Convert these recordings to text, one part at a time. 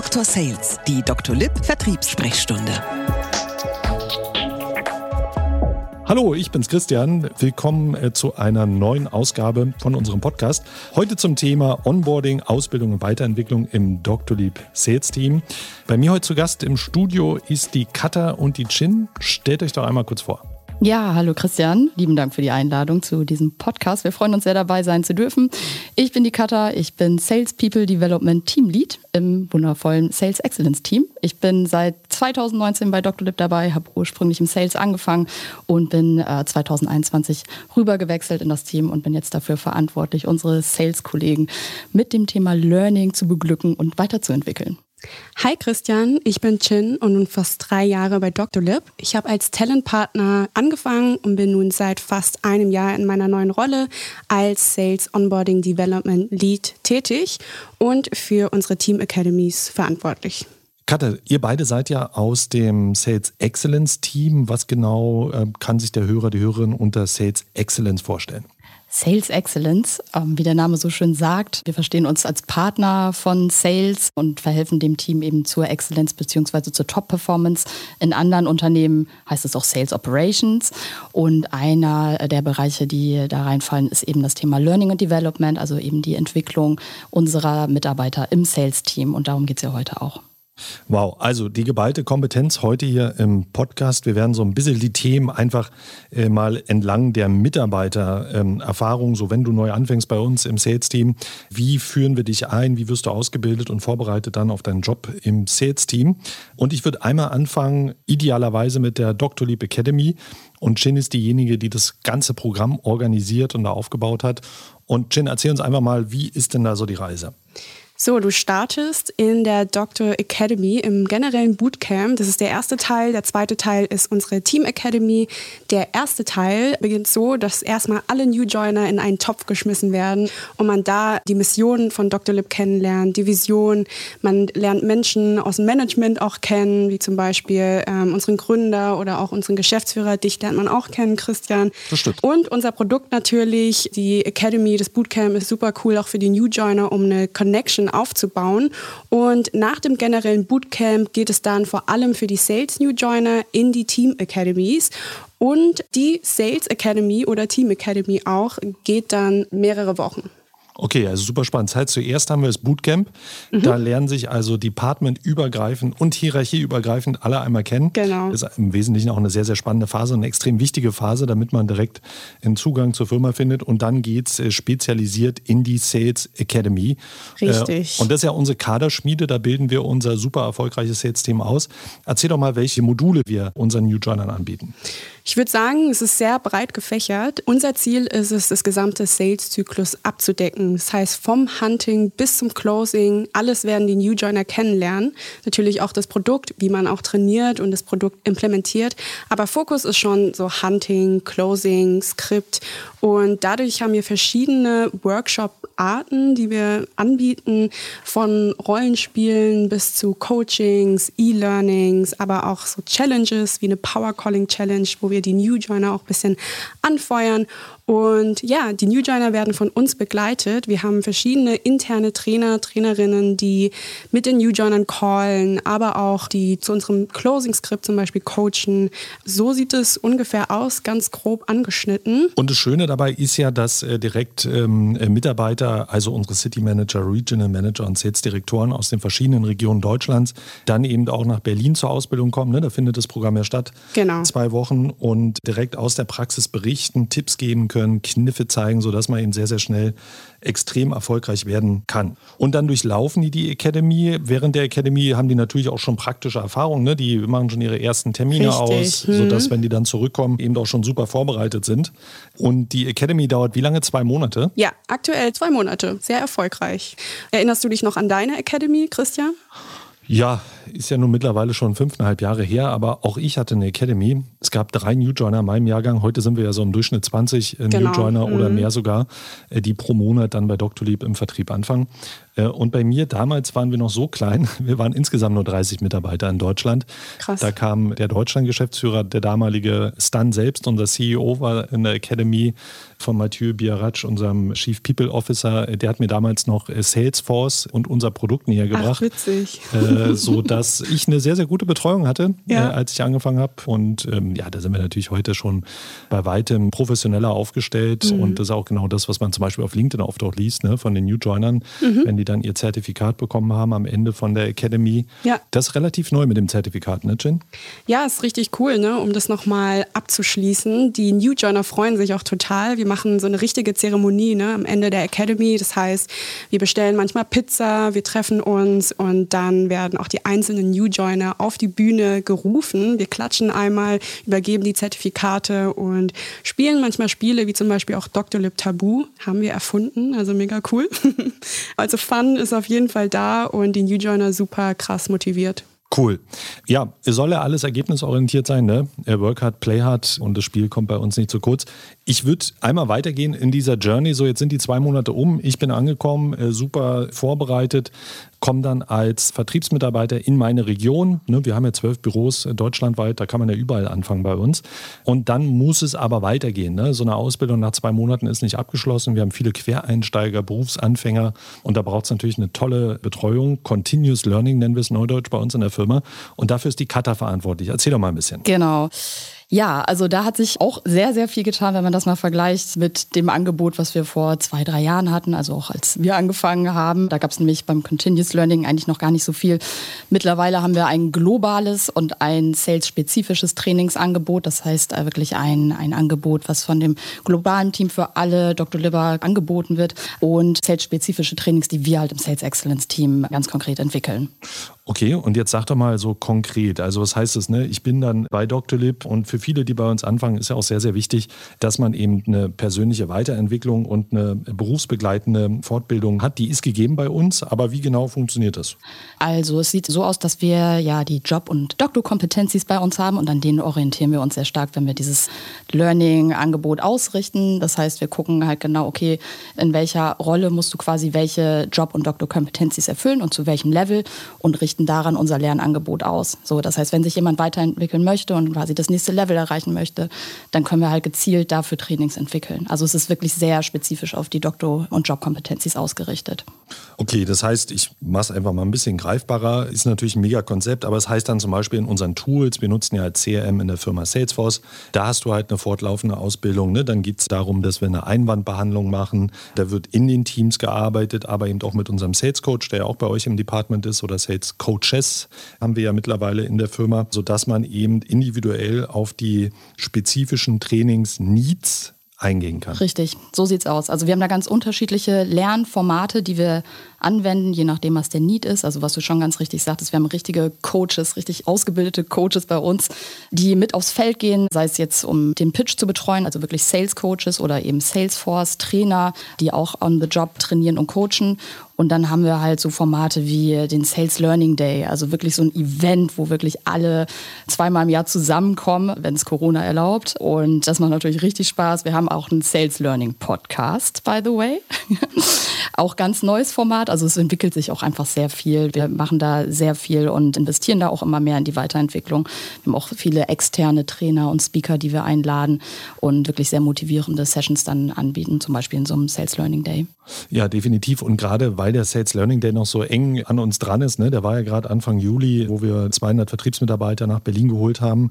Dr. Sales, die Dr. Lipp Vertriebssprechstunde. Hallo, ich bin's Christian. Willkommen äh, zu einer neuen Ausgabe von unserem Podcast. Heute zum Thema Onboarding, Ausbildung und Weiterentwicklung im Dr. Lieb Sales Team. Bei mir heute zu Gast im Studio ist die Katha und die Chin. Stellt euch doch einmal kurz vor. Ja, hallo Christian. Lieben Dank für die Einladung zu diesem Podcast. Wir freuen uns sehr dabei sein zu dürfen. Ich bin die Katha, ich bin Sales People Development Team Lead im wundervollen Sales Excellence Team. Ich bin seit 2019 bei Dr. Lip dabei, habe ursprünglich im Sales angefangen und bin äh, 2021 rübergewechselt in das Team und bin jetzt dafür verantwortlich, unsere Sales-Kollegen mit dem Thema Learning zu beglücken und weiterzuentwickeln. Hi Christian, ich bin Chin und nun fast drei Jahre bei Dr. Lip. Ich habe als Talentpartner angefangen und bin nun seit fast einem Jahr in meiner neuen Rolle als Sales Onboarding Development Lead tätig und für unsere Team Academies verantwortlich. Katha, ihr beide seid ja aus dem Sales Excellence Team. Was genau äh, kann sich der Hörer, die Hörerin unter Sales Excellence vorstellen? Sales Excellence, ähm, wie der Name so schön sagt. Wir verstehen uns als Partner von Sales und verhelfen dem Team eben zur Exzellenz bzw. zur Top-Performance. In anderen Unternehmen heißt es auch Sales Operations. Und einer der Bereiche, die da reinfallen, ist eben das Thema Learning and Development, also eben die Entwicklung unserer Mitarbeiter im Sales-Team. Und darum geht es ja heute auch. Wow, also die geballte Kompetenz heute hier im Podcast. Wir werden so ein bisschen die Themen einfach äh, mal entlang der Mitarbeitererfahrung, ähm, so wenn du neu anfängst bei uns im Sales-Team, wie führen wir dich ein, wie wirst du ausgebildet und vorbereitet dann auf deinen Job im Sales-Team. Und ich würde einmal anfangen, idealerweise mit der Dr. Lieb Academy. Und Chin ist diejenige, die das ganze Programm organisiert und da aufgebaut hat. Und Chin, erzähl uns einfach mal, wie ist denn da so die Reise? So, du startest in der Doctor Academy im generellen Bootcamp. Das ist der erste Teil. Der zweite Teil ist unsere Team Academy. Der erste Teil beginnt so, dass erstmal alle New Joiner in einen Topf geschmissen werden und man da die Mission von Dr. Lip kennenlernt, die Vision. Man lernt Menschen aus dem Management auch kennen, wie zum Beispiel ähm, unseren Gründer oder auch unseren Geschäftsführer. Dich lernt man auch kennen, Christian. Das stimmt. Und unser Produkt natürlich, die Academy, das Bootcamp ist super cool, auch für die New Joiner, um eine Connection aufzubauen. Und nach dem generellen Bootcamp geht es dann vor allem für die Sales New Joiner in die Team Academies. Und die Sales Academy oder Team Academy auch geht dann mehrere Wochen. Okay, also super spannend. Das heißt, zuerst haben wir das Bootcamp. Mhm. Da lernen sich also departmentübergreifend und hierarchieübergreifend alle einmal kennen. Genau. Das ist im Wesentlichen auch eine sehr, sehr spannende Phase, eine extrem wichtige Phase, damit man direkt einen Zugang zur Firma findet. Und dann geht es äh, spezialisiert in die Sales Academy. Richtig. Äh, und das ist ja unsere Kaderschmiede. Da bilden wir unser super erfolgreiches Sales-Team aus. Erzähl doch mal, welche Module wir unseren New Joinern anbieten. Ich würde sagen, es ist sehr breit gefächert. Unser Ziel ist es, das gesamte Sales-Zyklus abzudecken. Das heißt, vom Hunting bis zum Closing, alles werden die New Joiner kennenlernen. Natürlich auch das Produkt, wie man auch trainiert und das Produkt implementiert. Aber Fokus ist schon so Hunting, Closing, Skript. Und dadurch haben wir verschiedene Workshop-Arten, die wir anbieten, von Rollenspielen bis zu Coachings, E-Learnings, aber auch so Challenges wie eine Power Calling Challenge, wo wir die New Joiner auch ein bisschen anfeuern. Und ja, die New Joiner werden von uns begleitet. Wir haben verschiedene interne Trainer, Trainerinnen, die mit den New Joinern callen, aber auch die zu unserem Closing-Skript zum Beispiel coachen. So sieht es ungefähr aus, ganz grob angeschnitten. Und das Schöne dabei ist ja, dass äh, direkt ähm, äh, Also unsere City Manager, Regional Manager und Sales-Direktoren aus den verschiedenen Regionen Deutschlands, dann eben auch nach Berlin zur Ausbildung kommen. Ne? Da findet das Programm ja statt. Genau. Zwei Wochen und direkt aus der Praxis berichten, Tipps geben können, Kniffe zeigen, sodass man eben sehr, sehr schnell extrem erfolgreich werden kann. Und dann durchlaufen die die Academy. Während der Academy haben die natürlich auch schon praktische Erfahrungen. Ne? Die machen schon ihre ersten Termine Richtig. aus, Hm. sodass, wenn die dann zurückkommen, eben auch schon super vorbereitet sind. Und die Academy dauert wie lange? Zwei Monate? Ja, aktuell zwei Monate. Sehr erfolgreich. Erinnerst du dich noch an deine Academy, Christian? Ja, ist ja nun mittlerweile schon fünfeinhalb Jahre her, aber auch ich hatte eine Academy. Es gab drei New Joiner in meinem Jahrgang. Heute sind wir ja so im Durchschnitt 20 äh, genau. New Joiner mhm. oder mehr sogar, äh, die pro Monat dann bei Dr. Lieb im Vertrieb anfangen. Äh, und bei mir damals waren wir noch so klein, wir waren insgesamt nur 30 Mitarbeiter in Deutschland. Krass. Da kam der Deutschland-Geschäftsführer, der damalige Stan selbst, unser CEO war in der Academy von Mathieu Biarratsch, unserem Chief People Officer. Der hat mir damals noch Salesforce und unser Produkt näher gebracht. Ach, witzig. Äh, so dass ich eine sehr, sehr gute Betreuung hatte, ja. äh, als ich angefangen habe. Und ähm, ja, da sind wir natürlich heute schon bei weitem professioneller aufgestellt. Mhm. Und das ist auch genau das, was man zum Beispiel auf LinkedIn oft auch liest, ne, von den New Joinern, mhm. wenn die dann ihr Zertifikat bekommen haben am Ende von der Academy. Ja. Das ist relativ neu mit dem Zertifikat, ne, Jen? Ja, ist richtig cool, ne? um das nochmal abzuschließen. Die New Joiner freuen sich auch total. Wir machen so eine richtige Zeremonie ne, am Ende der Academy. Das heißt, wir bestellen manchmal Pizza, wir treffen uns und dann werden auch die einzelnen New Joiner auf die Bühne gerufen. Wir klatschen einmal, übergeben die Zertifikate und spielen manchmal Spiele wie zum Beispiel auch Dr. Lip Tabu, haben wir erfunden, also mega cool. also Fun ist auf jeden Fall da und die New Joiner super krass motiviert. Cool. Ja, es soll ja alles ergebnisorientiert sein, ne? Work hard, play hard und das Spiel kommt bei uns nicht zu kurz. Ich würde einmal weitergehen in dieser Journey. So, jetzt sind die zwei Monate um. Ich bin angekommen, äh, super vorbereitet, komme dann als Vertriebsmitarbeiter in meine Region. Ne, wir haben ja zwölf Büros äh, deutschlandweit, da kann man ja überall anfangen bei uns. Und dann muss es aber weitergehen. Ne? So eine Ausbildung nach zwei Monaten ist nicht abgeschlossen. Wir haben viele Quereinsteiger, Berufsanfänger und da braucht es natürlich eine tolle Betreuung. Continuous Learning nennen wir es neudeutsch bei uns in der Firma. Und dafür ist die Kata verantwortlich. Erzähl doch mal ein bisschen. Genau. Ja, also da hat sich auch sehr, sehr viel getan, wenn man das mal vergleicht mit dem Angebot, was wir vor zwei, drei Jahren hatten, also auch als wir angefangen haben. Da gab es nämlich beim Continuous Learning eigentlich noch gar nicht so viel. Mittlerweile haben wir ein globales und ein sales-spezifisches Trainingsangebot. Das heißt äh, wirklich ein, ein Angebot, was von dem globalen Team für alle Dr. Liber angeboten wird und sales-spezifische Trainings, die wir halt im Sales Excellence Team ganz konkret entwickeln. Okay, und jetzt sag doch mal so konkret, also was heißt das, ne? Ich bin dann bei Dr. Lib und für viele, die bei uns anfangen, ist ja auch sehr, sehr wichtig, dass man eben eine persönliche Weiterentwicklung und eine berufsbegleitende Fortbildung hat. Die ist gegeben bei uns, aber wie genau funktioniert das? Also es sieht so aus, dass wir ja die Job- und Doktorkompetencies bei uns haben und an denen orientieren wir uns sehr stark, wenn wir dieses Learning-Angebot ausrichten. Das heißt, wir gucken halt genau, okay, in welcher Rolle musst du quasi welche Job- und Doktorkompetencies erfüllen und zu welchem Level und richten daran unser Lernangebot aus. So, das heißt, wenn sich jemand weiterentwickeln möchte und quasi das nächste Level erreichen möchte, dann können wir halt gezielt dafür Trainings entwickeln. Also es ist wirklich sehr spezifisch auf die Doktor- und Jobkompetencies ausgerichtet. Okay, das heißt, ich mache es einfach mal ein bisschen greifbarer. Ist natürlich ein mega Konzept, aber es heißt dann zum Beispiel in unseren Tools, wir nutzen ja CRM in der Firma Salesforce, da hast du halt eine fortlaufende Ausbildung. Ne? Dann geht es darum, dass wir eine Einwandbehandlung machen. Da wird in den Teams gearbeitet, aber eben auch mit unserem Sales Coach, der ja auch bei euch im Department ist, oder Sales Coaches haben wir ja mittlerweile in der Firma, sodass man eben individuell auf die spezifischen Trainings-Needs eingehen kann. Richtig, so sieht es aus. Also wir haben da ganz unterschiedliche Lernformate, die wir anwenden, je nachdem, was der Need ist. Also was du schon ganz richtig sagtest, wir haben richtige Coaches, richtig ausgebildete Coaches bei uns, die mit aufs Feld gehen, sei es jetzt um den Pitch zu betreuen, also wirklich Sales Coaches oder eben Salesforce Trainer, die auch on the job trainieren und coachen. Und dann haben wir halt so Formate wie den Sales Learning Day, also wirklich so ein Event, wo wirklich alle zweimal im Jahr zusammenkommen, wenn es Corona erlaubt. Und das macht natürlich richtig Spaß. Wir haben auch einen Sales Learning Podcast, by the way. auch ganz neues Format. Also es entwickelt sich auch einfach sehr viel. Wir machen da sehr viel und investieren da auch immer mehr in die Weiterentwicklung. Wir haben auch viele externe Trainer und Speaker, die wir einladen und wirklich sehr motivierende Sessions dann anbieten, zum Beispiel in so einem Sales Learning Day. Ja, definitiv. Und gerade weil der Sales Learning Day noch so eng an uns dran ist, ne, der war ja gerade Anfang Juli, wo wir 200 Vertriebsmitarbeiter nach Berlin geholt haben,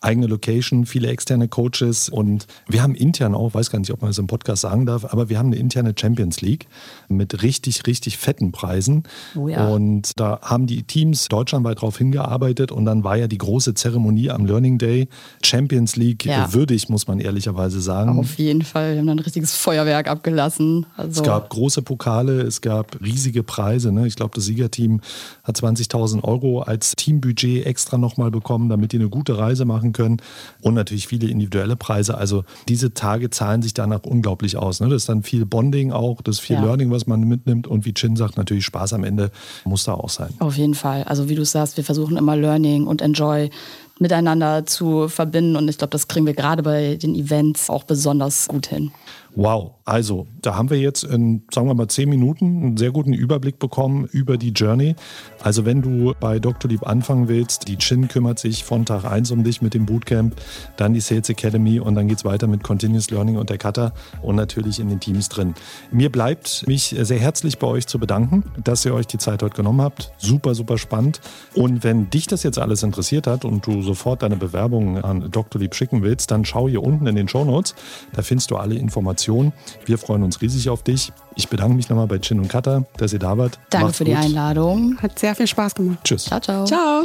eigene Location, viele externe Coaches und wir haben intern auch, weiß gar nicht, ob man das im Podcast sagen darf, aber wir haben eine interne Champions League mit richtig, richtig fetten Preisen. Oh ja. Und da haben die Teams deutschlandweit drauf hingearbeitet und dann war ja die große Zeremonie am Learning Day Champions League ja. würdig, muss man ehrlicherweise sagen. Auf jeden Fall, wir haben dann ein richtiges Feuerwerk abgelassen. Also es gab große Pokale, es gab riesige Preise. Ne? Ich glaube, das Siegerteam hat 20.000 Euro als Teambudget extra nochmal bekommen, damit die eine gute Reise machen machen können und natürlich viele individuelle Preise. Also diese Tage zahlen sich danach unglaublich aus. Ne? Das ist dann viel Bonding auch, das ist viel ja. Learning, was man mitnimmt und wie Chin Chin sagt natürlich, Spaß am Ende muss da auch sein. Auf jeden Fall. Also wie du sagst, wir versuchen immer Learning und Enjoy miteinander zu verbinden. Und ich glaube, das kriegen wir gerade bei den Events auch besonders gut hin. Wow, also da haben wir jetzt in, sagen wir mal, zehn Minuten einen sehr guten Überblick bekommen über die Journey. Also wenn du bei Dr. Lieb anfangen willst, die Chin kümmert sich von Tag 1 um dich mit dem Bootcamp, dann die Sales Academy und dann geht es weiter mit Continuous Learning und der Cutter und natürlich in den Teams drin. Mir bleibt mich sehr herzlich bei euch zu bedanken, dass ihr euch die Zeit heute genommen habt. Super, super spannend. Und wenn dich das jetzt alles interessiert hat und du sofort deine Bewerbung an Dr. Lieb schicken willst, dann schau hier unten in den Show Notes. Da findest du alle Informationen Informationen. Wir freuen uns riesig auf dich. Ich bedanke mich nochmal bei Chin und Kata, dass ihr da wart. Danke Macht's für die Einladung. Hat sehr viel Spaß gemacht. Tschüss. Ciao, ciao. Ciao.